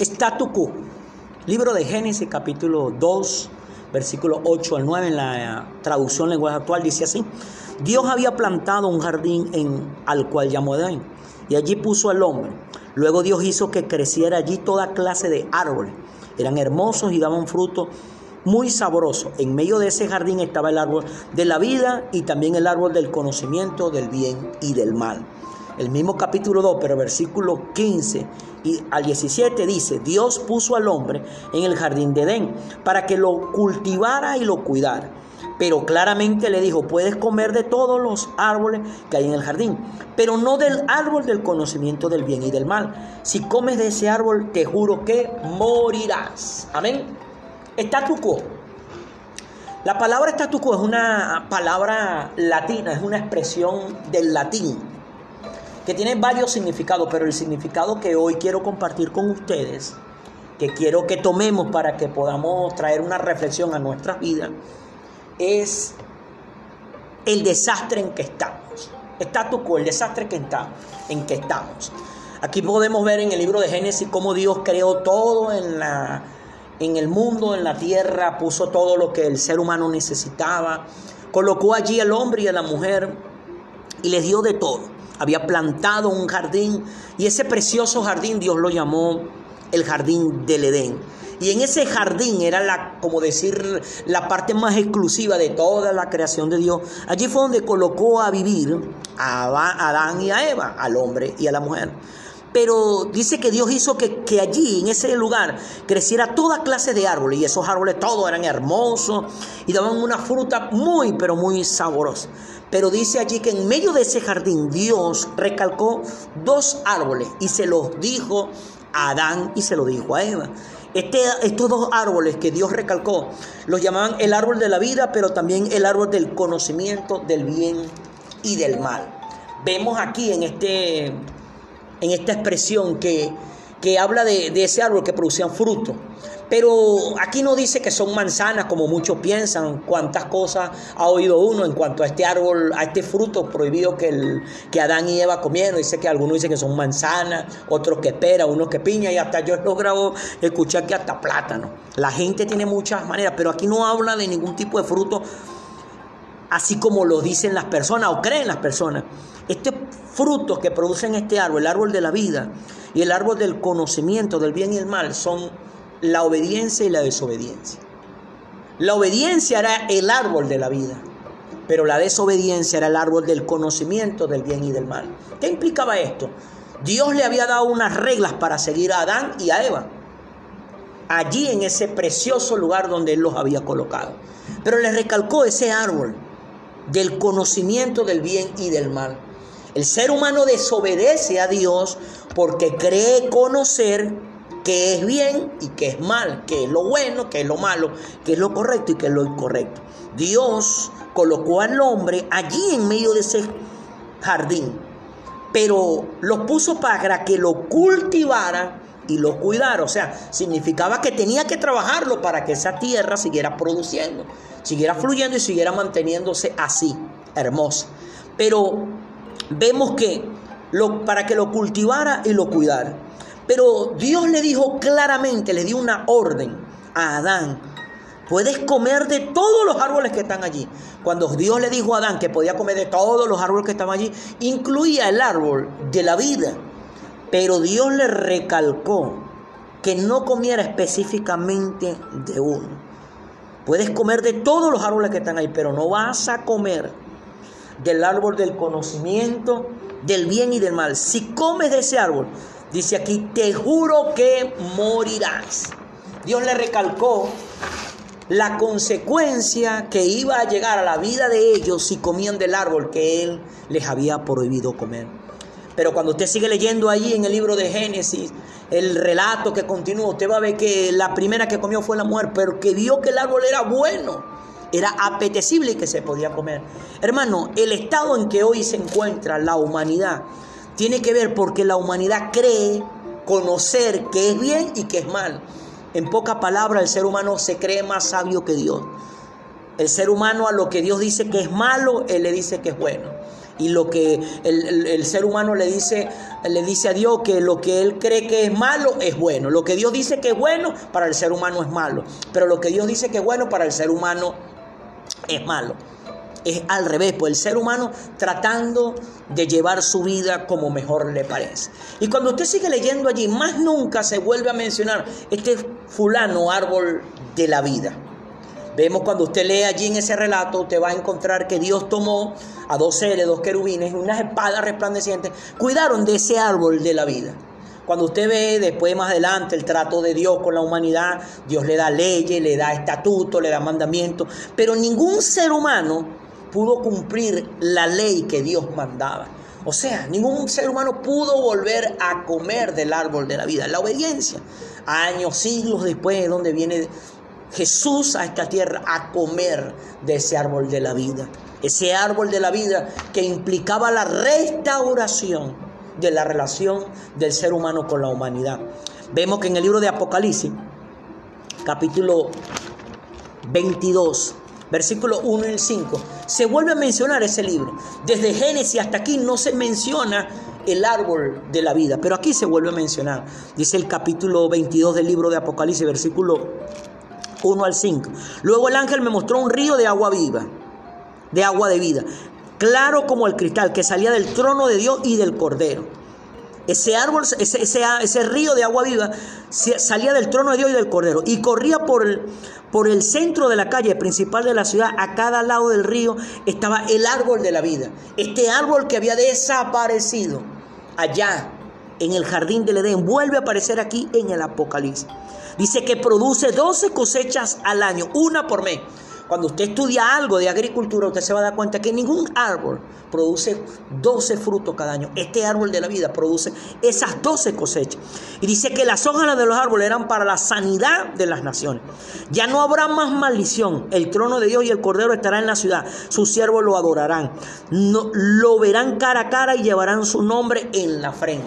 Statu quo. Libro de Génesis capítulo 2, versículo 8 al 9 en la traducción lenguaje actual dice así. Dios había plantado un jardín en, al cual llamó Edén y allí puso al hombre. Luego Dios hizo que creciera allí toda clase de árboles. Eran hermosos y daban fruto muy sabroso. En medio de ese jardín estaba el árbol de la vida y también el árbol del conocimiento del bien y del mal. El mismo capítulo 2, pero versículo 15 y al 17 dice, Dios puso al hombre en el jardín de Edén para que lo cultivara y lo cuidara. Pero claramente le dijo, puedes comer de todos los árboles que hay en el jardín, pero no del árbol del conocimiento del bien y del mal. Si comes de ese árbol, te juro que morirás. Amén. Statu quo. La palabra statu quo es una palabra latina, es una expresión del latín que tiene varios significados, pero el significado que hoy quiero compartir con ustedes, que quiero que tomemos para que podamos traer una reflexión a nuestras vidas, es el desastre en que estamos. Statu quo, el desastre que en que estamos. Aquí podemos ver en el libro de Génesis cómo Dios creó todo en la en el mundo, en la tierra, puso todo lo que el ser humano necesitaba, colocó allí al hombre y a la mujer y les dio de todo. Había plantado un jardín y ese precioso jardín Dios lo llamó el jardín del Edén. Y en ese jardín era la, como decir, la parte más exclusiva de toda la creación de Dios. Allí fue donde colocó a vivir a Adán y a Eva, al hombre y a la mujer. Pero dice que Dios hizo que, que, allí, en ese lugar, creciera toda clase de árboles. Y esos árboles todos eran hermosos y daban una fruta muy, pero muy sabrosa. Pero dice allí que en medio de ese jardín Dios recalcó dos árboles y se los dijo a Adán y se lo dijo a Eva. Este, estos dos árboles que Dios recalcó los llamaban el árbol de la vida, pero también el árbol del conocimiento del bien y del mal. Vemos aquí en este en esta expresión que, habla de, ese árbol que producían fruto. Pero aquí no dice que son manzanas como muchos piensan, cuántas cosas ha oído uno en cuanto a este árbol, a este fruto prohibido que, el, que Adán y Eva comieron. Dice que algunos dicen que son manzanas, otros que pera, unos que piña y hasta yo he logrado escuchar que hasta plátano. La gente tiene muchas maneras, pero aquí no habla de ningún tipo de fruto así como lo dicen las personas o creen las personas. Estos frutos que producen este árbol, el árbol de la vida y el árbol del conocimiento del bien y el mal, son la obediencia y la desobediencia. La obediencia era el árbol de la vida, pero la desobediencia era el árbol del conocimiento del bien y del mal. ¿Qué implicaba esto? Dios le había dado unas reglas para seguir a Adán y a Eva, allí en ese precioso lugar donde Él los había colocado. Pero le recalcó ese árbol del conocimiento del bien y del mal. El ser humano desobedece a Dios porque cree conocer qué es bien y qué es mal, qué es lo bueno, qué es lo malo, qué es lo correcto y qué es lo incorrecto. Dios colocó al hombre allí en medio de ese jardín, pero lo puso para que lo cultivara y lo cuidara. O sea, significaba que tenía que trabajarlo para que esa tierra siguiera produciendo, siguiera fluyendo y siguiera manteniéndose así, hermosa. Pero vemos que lo, para que lo cultivara y lo cuidara. Pero Dios le dijo claramente, le dio una orden a Adán. Puedes comer de todos los árboles que están allí. Cuando Dios le dijo a Adán que podía comer de todos los árboles que estaban allí, incluía el árbol de la vida. Pero Dios le recalcó que no comiera específicamente de uno. Puedes comer de todos los árboles que están ahí, pero no vas a comer del árbol del conocimiento del bien y del mal. Si comes de ese árbol, dice aquí, te juro que morirás. Dios le recalcó la consecuencia que iba a llegar a la vida de ellos si comían del árbol que Él les había prohibido comer. Pero cuando usted sigue leyendo allí en el libro de Génesis, el relato que continúa, usted va a ver que la primera que comió fue la mujer, pero que vio que el árbol era bueno era apetecible y que se podía comer. Hermano, el estado en que hoy se encuentra la humanidad tiene que ver porque la humanidad cree conocer qué es bien y qué es mal. En pocas palabras, el ser humano se cree más sabio que Dios. El ser humano a lo que Dios dice que es malo, Él le dice que es bueno. y lo que el, ser humano le dice, le dice a Dios que lo que él cree que es malo es bueno. Lo que Dios dice que es bueno para el ser humano es malo. Pero lo que Dios dice que es bueno para el ser humano es malo. Es al revés, pues el ser humano tratando de llevar su vida como mejor le parece. Y cuando usted sigue leyendo allí, más nunca se vuelve a mencionar este fulano árbol de la vida. Vemos cuando usted lee allí en ese relato, usted va a encontrar que Dios tomó a dos seres, dos querubines, unas espadas resplandecientes, cuidaron de ese árbol de la vida. Cuando usted ve después más adelante el trato de Dios con la humanidad, Dios le da leyes, le da estatutos, le da mandamientos, pero ningún ser humano pudo cumplir la ley que Dios mandaba. O sea, ningún ser humano pudo volver a comer del árbol de la vida, la obediencia. Años, siglos después, donde viene Jesús a esta tierra a comer de ese árbol de la vida. Ese árbol de la vida que implicaba la restauración de la relación del ser humano con la humanidad. Vemos que en el libro de Apocalipsis, capítulo 22, versículo 1 y 5, se vuelve a mencionar ese libro. Desde Génesis hasta aquí no se menciona el árbol de la vida, pero aquí se vuelve a mencionar. Dice el capítulo 22 del libro de Apocalipsis, versículo 1 al 5. Luego el ángel me mostró un río de agua viva, de agua de vida, claro como el cristal, que salía del trono de Dios y del Cordero. Ese árbol, ese, río de agua viva salía del trono de Dios y del Cordero y corría por el, por el centro de la calle principal de la ciudad. A cada lado del río estaba el árbol de la vida. Este árbol que había desaparecido allá en el jardín del Edén vuelve a aparecer aquí en el Apocalipsis. Dice que produce 12 cosechas al año, una por mes. Cuando usted estudia algo de agricultura, usted se va a dar cuenta que ningún árbol produce 12 frutos cada año. Este árbol de la vida produce esas 12 cosechas. Y dice que las hojas de los árboles eran para la sanidad de las naciones. Ya no habrá más maldición. El trono de Dios y el Cordero estará en la ciudad. Sus siervos lo adorarán. No, lo verán cara a cara y llevarán su nombre en la frente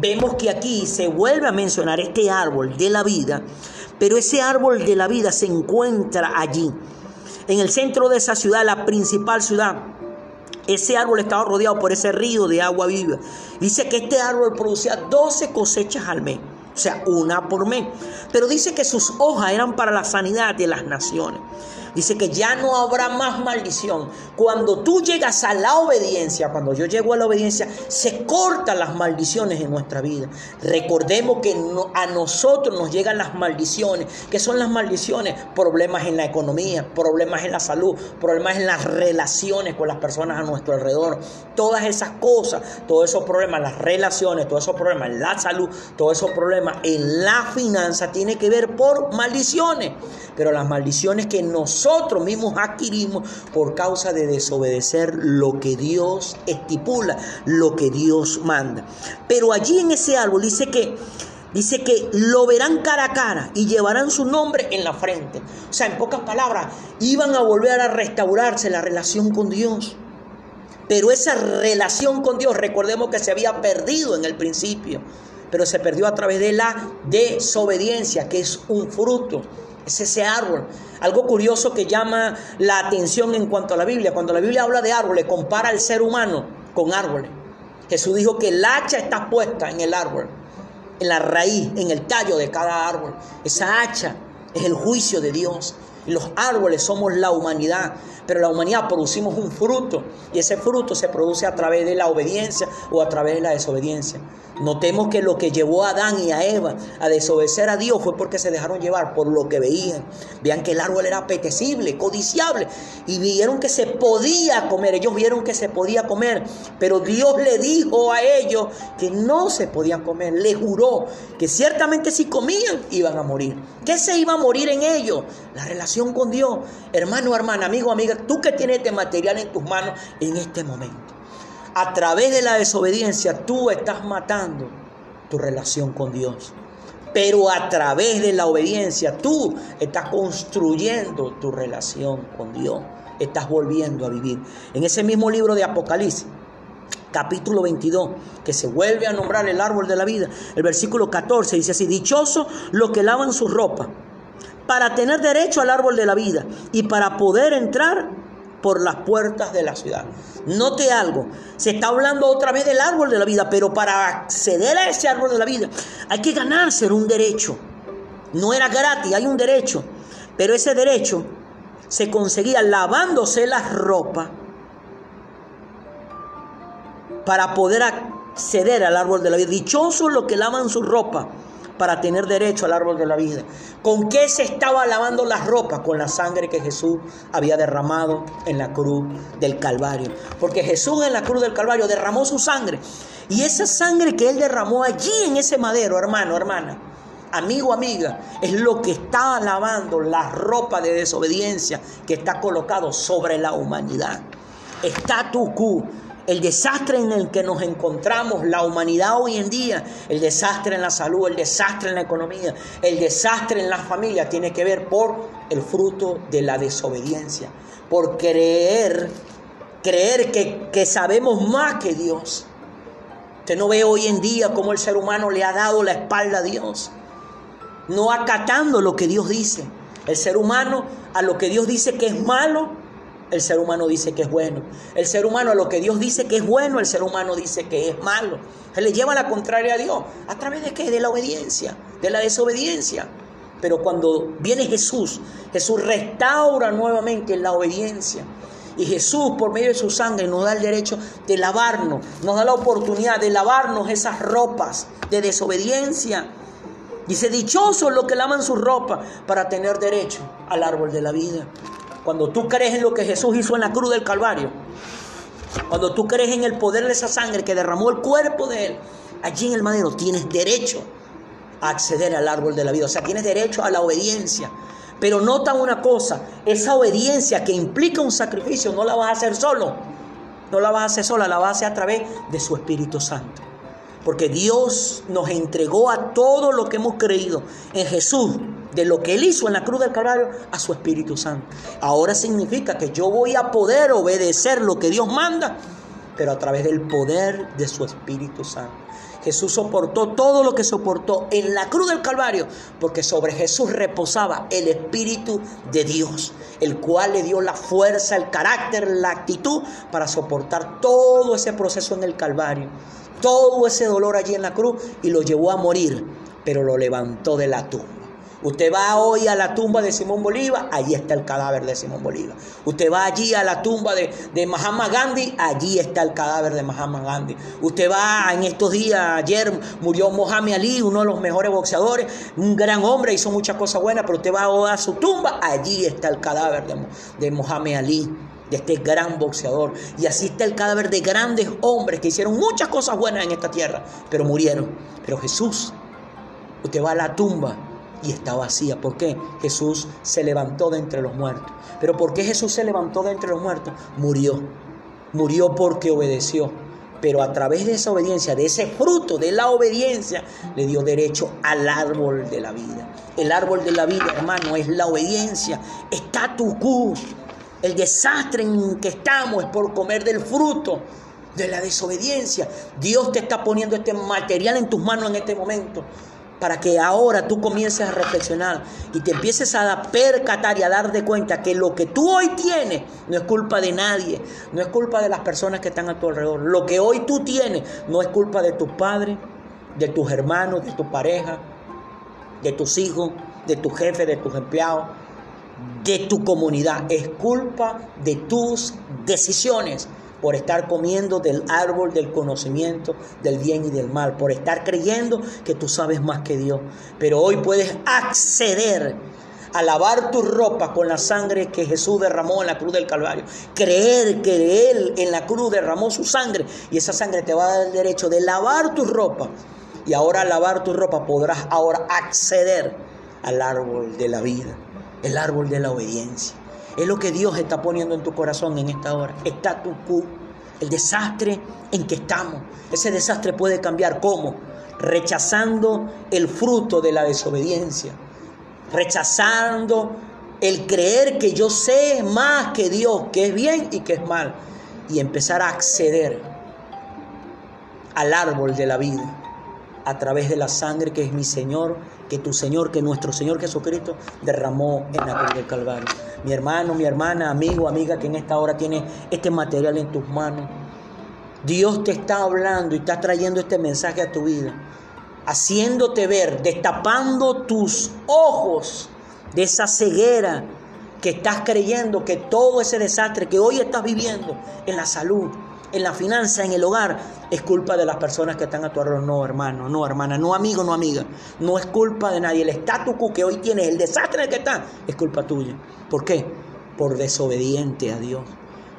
vemos que aquí se vuelve a mencionar este árbol de la vida, pero ese árbol de la vida se encuentra allí, en el centro de esa ciudad, la principal ciudad. Ese árbol estaba rodeado por ese río de agua viva. Dice que este árbol producía 12 cosechas al mes, o sea, una por mes. Pero dice que sus hojas eran para la sanidad de las naciones. Dice que ya no habrá más maldición. Cuando tú llegas a la obediencia, cuando yo llego a la obediencia, se cortan las maldiciones en nuestra vida. Recordemos que a nosotros nos llegan las maldiciones. ¿Qué son las maldiciones? Problemas en la economía, problemas en la salud, problemas en las relaciones con las personas a nuestro alrededor. Todas esas cosas, todos esos problemas, las relaciones, todos esos problemas en la salud, todos esos problemas en la finanza, tiene que ver por maldiciones. Pero las maldiciones que nosotros mismos adquirimos por causa de desobedecer lo que Dios estipula, lo que Dios manda. Pero allí en ese árbol dice que Dice que lo verán cara a cara y llevarán su nombre en la frente. O sea, en pocas palabras, iban a volver a restaurarse la relación con Dios. Pero esa relación con Dios, recordemos que se había perdido en el principio, pero se perdió a través de la desobediencia, que es un fruto es ese árbol. Algo curioso que llama la atención en cuanto a la Biblia. Cuando la Biblia habla de árboles, compara al ser humano con árboles. Jesús dijo que el hacha está puesta en el árbol, en la raíz, en el tallo de cada árbol. Esa hacha es el juicio de Dios. Los árboles somos la humanidad, pero la humanidad producimos un fruto y ese fruto se produce a través de la obediencia o a través de la desobediencia. Notemos que lo que llevó a Adán y a Eva a desobedecer a Dios fue porque se dejaron llevar por lo que veían. Vean que el árbol era apetecible, codiciable y vieron que se podía comer. Ellos vieron que se podía comer, pero Dios le dijo a ellos que no se podían comer. Le juró que ciertamente si comían iban a morir. ¿Qué se iba a morir en ellos? La relación con Dios. Hermano, hermana, amigo, amiga, tú que tienes este material en tus manos en este momento a través de la desobediencia tú estás matando tu relación con Dios. Pero a través de la obediencia tú estás construyendo tu relación con Dios. Estás volviendo a vivir. En ese mismo libro de Apocalipsis, capítulo 22, que se vuelve a nombrar el árbol de la vida, el versículo 14 dice así, dichoso los que lavan su ropa para tener derecho al árbol de la vida y para poder entrar por las puertas de la ciudad. Note algo, se está hablando otra vez del árbol de la vida, pero para acceder a ese árbol de la vida hay que ganarse un derecho. No era gratis, hay un derecho, pero ese derecho se conseguía lavándose las ropas para poder acceder al árbol de la vida. Dichosos los que lavan su ropa para tener derecho al árbol de la vida. ¿Con qué se estaba lavando las ropas? Con la sangre que Jesús había derramado en la cruz del Calvario. Porque Jesús en la cruz del Calvario derramó su sangre. Y esa sangre que él derramó allí en ese madero, hermano, hermana, amigo, amiga, es lo que está lavando la ropa de desobediencia que está colocado sobre la humanidad. Está tu el desastre en el que nos encontramos, la humanidad hoy en día, el desastre en la salud, el desastre en la economía, el desastre en la familia, tiene que ver por el fruto de la desobediencia, por creer, creer que, que sabemos más que Dios. Usted no ve hoy en día cómo el ser humano le ha dado la espalda a Dios, no acatando lo que Dios dice. El ser humano a lo que Dios dice que es malo, el ser humano dice que es bueno. El ser humano a lo que Dios dice que es bueno, el ser humano dice que es malo. Se le lleva la contraria a Dios. ¿A través de qué? De la obediencia, de la desobediencia. Pero cuando viene Jesús, Jesús restaura nuevamente la obediencia. Y Jesús, por medio de su sangre, nos da el derecho de lavarnos, nos da la oportunidad de lavarnos esas ropas de desobediencia. Dice, dichosos los que lavan su ropa para tener derecho al árbol de la vida. Cuando tú crees en lo que Jesús hizo en la cruz del Calvario, cuando tú crees en el poder de esa sangre que derramó el cuerpo de Él, allí en el madero tienes derecho a acceder al árbol de la vida. O sea, tienes derecho a la obediencia. Pero nota una cosa, esa obediencia que implica un sacrificio no la vas a hacer solo. No la vas a hacer sola, la vas a hacer a través de su Espíritu Santo. Porque Dios nos entregó a todo lo que hemos creído en Jesús de lo que Él hizo en la cruz del Calvario a su Espíritu Santo. Ahora significa que yo voy a poder obedecer lo que Dios manda, pero a través del poder de su Espíritu Santo. Jesús soportó todo lo que soportó en la cruz del Calvario, porque sobre Jesús reposaba el Espíritu de Dios, el cual le dio la fuerza, el carácter, la actitud para soportar todo ese proceso en el Calvario, todo ese dolor allí en la cruz y lo llevó a morir, pero lo levantó de la tumba. Usted va hoy a la tumba de Simón Bolívar, allí está el cadáver de Simón Bolívar. Usted va allí a la tumba de, de Mahatma Gandhi, allí está el cadáver de Mahatma Gandhi. Usted va en estos días, ayer murió Mohamed Ali, uno de los mejores boxeadores, un gran hombre, hizo muchas cosas buenas, pero usted va a su tumba, allí está el cadáver de, de Mohamed Ali de este gran boxeador. Y así está el cadáver de grandes hombres que hicieron muchas cosas buenas en esta tierra, pero murieron. Pero Jesús, usted va a la tumba y está vacía. ¿Por qué? Jesús se levantó de entre los muertos. ¿Pero por qué Jesús se levantó de entre los muertos? Murió. Murió porque obedeció. Pero a través de esa obediencia, de ese fruto de la obediencia, le dio derecho al árbol de la vida. El árbol de la vida, hermano, es la obediencia. Está tu cu. El desastre en que estamos es por comer del fruto de la desobediencia. Dios te está poniendo este material en tus manos en este momento para que ahora tú comiences a reflexionar y te empieces a percatar y a dar de cuenta que lo que tú hoy tienes no es culpa de nadie, no es culpa de las personas que están a tu alrededor. Lo que hoy tú tienes no es culpa de tus padres, de tus hermanos, de tu pareja, de tus hijos, de tu jefe, de tus empleados, de tu comunidad. Es culpa de tus decisiones por estar comiendo del árbol del conocimiento del bien y del mal, por estar creyendo que tú sabes más que Dios. Pero hoy puedes acceder a lavar tu ropa con la sangre que Jesús derramó en la cruz del Calvario. Creer que Él en la cruz derramó su sangre y esa sangre te va a dar el derecho de lavar tu ropa. Y ahora al lavar tu ropa podrás ahora acceder al árbol de la vida, el árbol de la obediencia. Es lo que Dios está poniendo en tu corazón en esta hora. Está tu el desastre en que estamos. Ese desastre puede cambiar. ¿Cómo? Rechazando el fruto de la desobediencia. Rechazando el creer que yo sé más que Dios, que es bien y que es mal. Y empezar a acceder al árbol de la vida. A través de la sangre que es mi Señor, que tu Señor, que nuestro Señor Jesucristo derramó en la cruz del Calvario. Mi hermano, mi hermana, amigo, amiga que en esta hora tiene este material en tus manos. Dios te está hablando y está trayendo este mensaje a tu vida, haciéndote ver, destapando tus ojos de esa ceguera que estás creyendo que todo ese desastre que hoy estás viviendo en la salud, en la finanza, en el hogar, es culpa de las personas que están a tu alrededor. No, hermano, no, hermana, no, amigo, no, amiga. No es culpa de nadie. El estatus quo que hoy tienes, el desastre en el que estás, es culpa tuya. ¿Por qué? Por desobediente a Dios.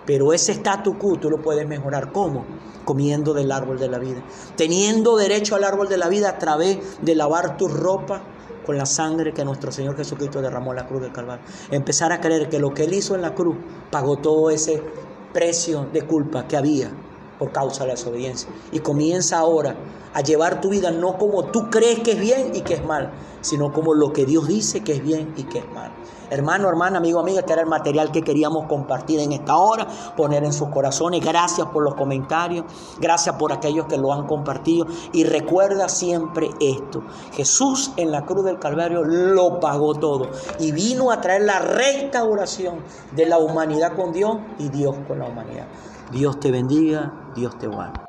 Pero ese estatus quo tú lo puedes mejorar. ¿Cómo? Comiendo del árbol de la vida. Teniendo derecho al árbol de la vida a través de lavar tu ropa con la sangre que nuestro Señor Jesucristo derramó en la cruz del Calvario. Empezar a creer que lo que Él hizo en la cruz pagó todo ese precio de culpa que había por causa de la desobediencia. Y comienza ahora a llevar tu vida no como tú crees que es bien y que es mal, sino como lo que Dios dice que es bien y que es mal. Hermano, hermana, amigo, amiga, este era el material que queríamos compartir en esta hora, poner en sus corazones. Gracias por los comentarios, gracias por aquellos que lo han compartido. Y recuerda siempre esto, Jesús en la cruz del Calvario lo pagó todo y vino a traer la restauración de la humanidad con Dios y Dios con la humanidad. Dios te bendiga, Dios te guarde.